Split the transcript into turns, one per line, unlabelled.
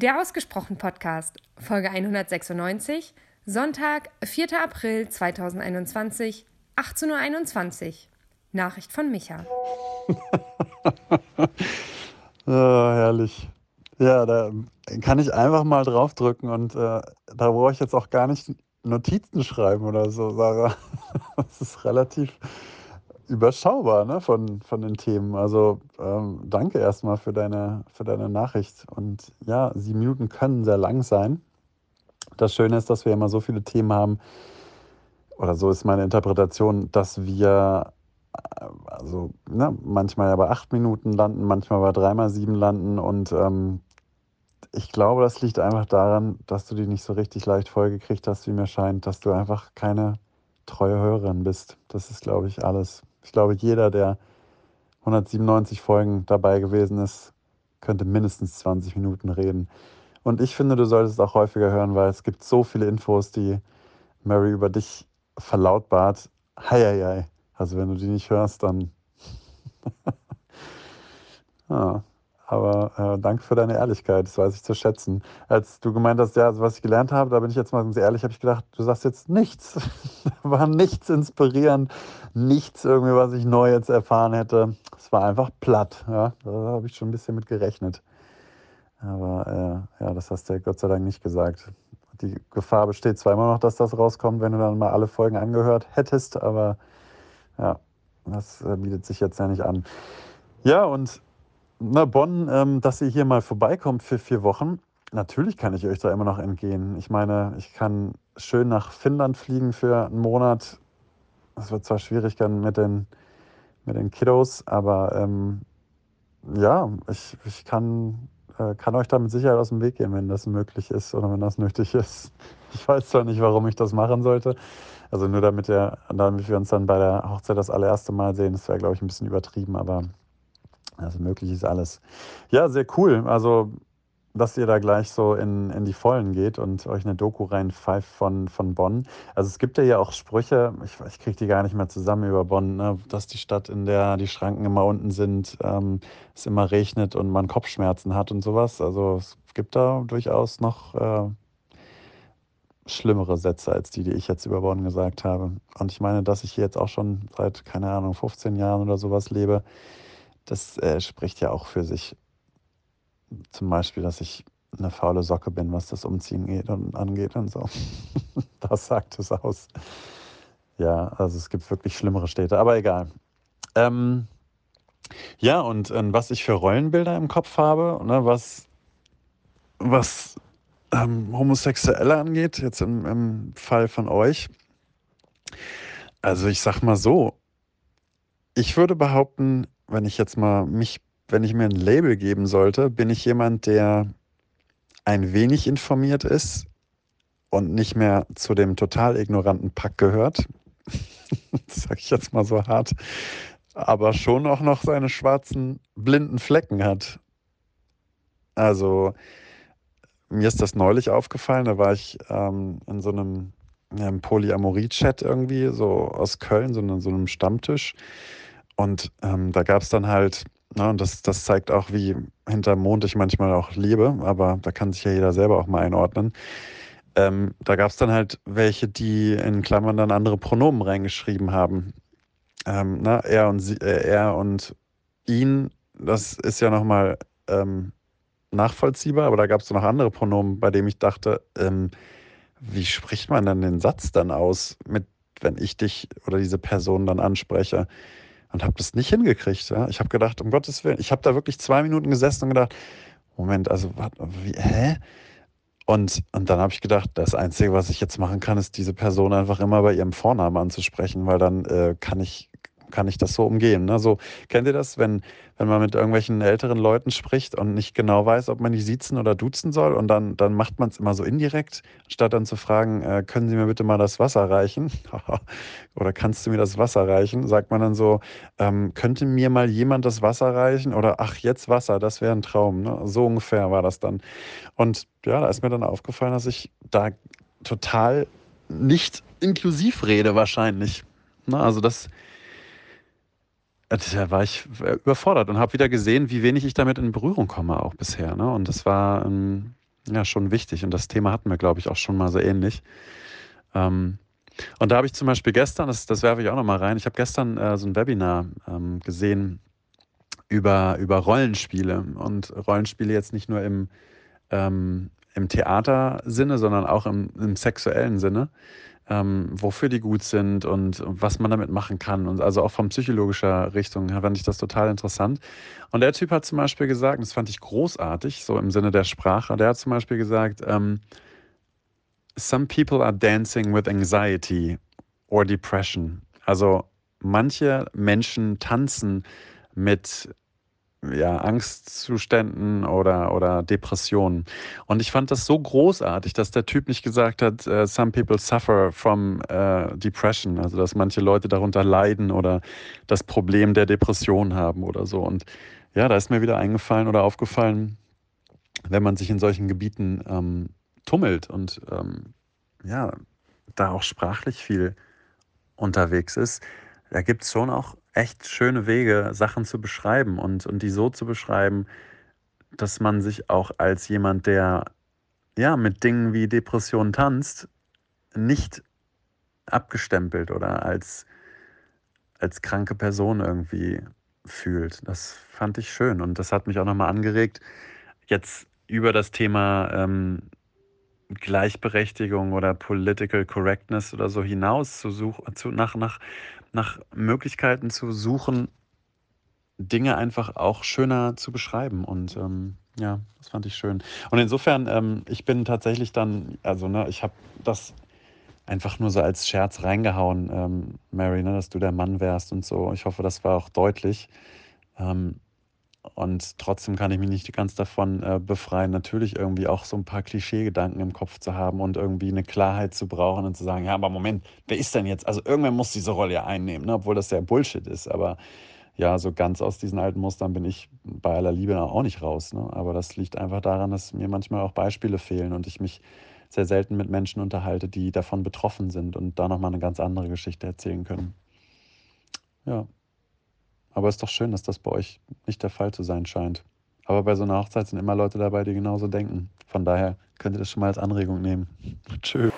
Der Ausgesprochen Podcast, Folge 196, Sonntag, 4. April 2021, 18.21 Uhr. Nachricht von Micha.
oh, herrlich. Ja, da kann ich einfach mal draufdrücken und äh, da brauche ich jetzt auch gar nicht Notizen schreiben oder so, Sarah. Das ist relativ überschaubar ne, von, von den Themen. Also ähm, danke erstmal für deine, für deine Nachricht. Und ja, sieben Minuten können sehr lang sein. Das Schöne ist, dass wir immer so viele Themen haben, oder so ist meine Interpretation, dass wir äh, also ne, manchmal ja bei acht Minuten landen, manchmal bei dreimal sieben landen. Und ähm, ich glaube, das liegt einfach daran, dass du die nicht so richtig leicht vollgekriegt hast, wie mir scheint, dass du einfach keine treue Hörerin bist. Das ist, glaube ich, alles. Ich glaube, jeder, der 197 Folgen dabei gewesen ist, könnte mindestens 20 Minuten reden. Und ich finde, du solltest auch häufiger hören, weil es gibt so viele Infos, die Mary über dich verlautbart. Heieiei. Also wenn du die nicht hörst, dann... ah. Aber äh, danke für deine Ehrlichkeit, das weiß ich zu schätzen. Als du gemeint hast, ja, also was ich gelernt habe, da bin ich jetzt mal ganz ehrlich, habe ich gedacht, du sagst jetzt nichts. war nichts inspirierend, nichts irgendwie, was ich neu jetzt erfahren hätte. Es war einfach platt. Ja? Da habe ich schon ein bisschen mit gerechnet. Aber äh, ja, das hast du ja Gott sei Dank nicht gesagt. Die Gefahr besteht zwar immer noch, dass das rauskommt, wenn du dann mal alle Folgen angehört hättest, aber ja, das bietet sich jetzt ja nicht an. Ja, und na, Bonn, ähm, dass ihr hier mal vorbeikommt für vier Wochen. Natürlich kann ich euch da immer noch entgehen. Ich meine, ich kann schön nach Finnland fliegen für einen Monat. Das wird zwar schwierig dann mit den, mit den Kiddos, aber ähm, ja, ich, ich kann, äh, kann euch da mit Sicherheit aus dem Weg gehen, wenn das möglich ist oder wenn das nötig ist. Ich weiß zwar nicht, warum ich das machen sollte. Also nur damit, wir, damit wir uns dann bei der Hochzeit das allererste Mal sehen, das wäre, glaube ich, ein bisschen übertrieben, aber also möglich ist alles. Ja, sehr cool. Also, dass ihr da gleich so in, in die Vollen geht und euch eine Doku reinpfeift von, von Bonn. Also es gibt ja auch Sprüche, ich, ich kriege die gar nicht mehr zusammen über Bonn, ne? dass die Stadt, in der die Schranken immer unten sind, ähm, es immer regnet und man Kopfschmerzen hat und sowas. Also es gibt da durchaus noch äh, schlimmere Sätze als die, die ich jetzt über Bonn gesagt habe. Und ich meine, dass ich hier jetzt auch schon seit, keine Ahnung, 15 Jahren oder sowas lebe das äh, spricht ja auch für sich. Zum Beispiel, dass ich eine faule Socke bin, was das Umziehen geht und angeht und so. das sagt es aus. Ja, also es gibt wirklich schlimmere Städte, aber egal. Ähm, ja, und äh, was ich für Rollenbilder im Kopf habe, ne, was, was ähm, Homosexuelle angeht, jetzt im, im Fall von euch. Also ich sag mal so, ich würde behaupten, wenn ich jetzt mal mich, wenn ich mir ein Label geben sollte, bin ich jemand, der ein wenig informiert ist und nicht mehr zu dem total ignoranten Pack gehört. das sage ich jetzt mal so hart. Aber schon auch noch seine schwarzen, blinden Flecken hat. Also, mir ist das neulich aufgefallen, da war ich ähm, in so einem, ja, Polyamorie-Chat irgendwie, so aus Köln, so, so einem Stammtisch. Und ähm, da gab es dann halt, na, ne, und das, das zeigt auch, wie hinterm Mond ich manchmal auch lebe, aber da kann sich ja jeder selber auch mal einordnen. Ähm, da gab es dann halt welche, die in Klammern dann andere Pronomen reingeschrieben haben. Ähm, na, er und sie, äh, er und ihn, das ist ja nochmal ähm, nachvollziehbar, aber da gab es noch andere Pronomen, bei denen ich dachte, ähm, wie spricht man dann den Satz dann aus, mit, wenn ich dich oder diese Person dann anspreche? Und habe das nicht hingekriegt. Ja? Ich habe gedacht, um Gottes Willen, ich habe da wirklich zwei Minuten gesessen und gedacht, Moment, also, wie, hä? Und, und dann habe ich gedacht, das Einzige, was ich jetzt machen kann, ist diese Person einfach immer bei ihrem Vornamen anzusprechen, weil dann äh, kann ich kann ich das so umgehen. Ne? So, kennt ihr das, wenn, wenn man mit irgendwelchen älteren Leuten spricht und nicht genau weiß, ob man die siezen oder duzen soll und dann, dann macht man es immer so indirekt, statt dann zu fragen, äh, können Sie mir bitte mal das Wasser reichen? oder kannst du mir das Wasser reichen? Sagt man dann so, ähm, könnte mir mal jemand das Wasser reichen? Oder ach, jetzt Wasser, das wäre ein Traum. Ne? So ungefähr war das dann. Und ja, da ist mir dann aufgefallen, dass ich da total nicht inklusiv rede wahrscheinlich. Ne? also das da war ich überfordert und habe wieder gesehen, wie wenig ich damit in Berührung komme auch bisher. Ne? Und das war, ähm, ja, schon wichtig. Und das Thema hatten wir, glaube ich, auch schon mal so ähnlich. Ähm, und da habe ich zum Beispiel gestern, das, das werfe ich auch noch mal rein, ich habe gestern äh, so ein Webinar ähm, gesehen über, über Rollenspiele. Und Rollenspiele jetzt nicht nur im, ähm, im Theatersinne, sondern auch im, im sexuellen Sinne ähm, wofür die gut sind und, was man damit machen kann. Und also auch von psychologischer Richtung fand ich das total interessant. Und der Typ hat zum Beispiel gesagt, das fand ich großartig, so im Sinne der Sprache, der hat zum Beispiel gesagt, ähm, Some people are dancing with anxiety or depression. Also manche Menschen tanzen mit ja, Angstzuständen oder, oder Depressionen. Und ich fand das so großartig, dass der Typ nicht gesagt hat, uh, some people suffer from uh, depression, also dass manche Leute darunter leiden oder das Problem der Depression haben oder so. Und ja, da ist mir wieder eingefallen oder aufgefallen, wenn man sich in solchen Gebieten ähm, tummelt und ähm, ja, da auch sprachlich viel unterwegs ist, da gibt es schon auch echt schöne Wege, Sachen zu beschreiben und, und die so zu beschreiben, dass man sich auch als jemand, der ja mit Dingen wie Depressionen tanzt, nicht abgestempelt oder als, als kranke Person irgendwie fühlt. Das fand ich schön und das hat mich auch nochmal angeregt, jetzt über das Thema ähm, Gleichberechtigung oder Political Correctness oder so hinaus zu suchen, zu, nach, nach nach Möglichkeiten zu suchen, Dinge einfach auch schöner zu beschreiben. Und ähm, ja, das fand ich schön. Und insofern, ähm, ich bin tatsächlich dann, also ne, ich habe das einfach nur so als Scherz reingehauen, ähm, Mary, ne, dass du der Mann wärst und so. Ich hoffe, das war auch deutlich. Ähm, und trotzdem kann ich mich nicht ganz davon äh, befreien, natürlich irgendwie auch so ein paar Klischeegedanken im Kopf zu haben und irgendwie eine Klarheit zu brauchen und zu sagen, ja, aber Moment, wer ist denn jetzt? Also irgendwer muss diese Rolle ja einnehmen, ne? obwohl das ja Bullshit ist. Aber ja, so ganz aus diesen alten Mustern bin ich bei aller Liebe auch nicht raus. Ne? Aber das liegt einfach daran, dass mir manchmal auch Beispiele fehlen und ich mich sehr selten mit Menschen unterhalte, die davon betroffen sind und da nochmal eine ganz andere Geschichte erzählen können. Ja. Aber es ist doch schön, dass das bei euch nicht der Fall zu sein scheint. Aber bei so einer Hochzeit sind immer Leute dabei, die genauso denken. Von daher könnt ihr das schon mal als Anregung nehmen. Tschüss.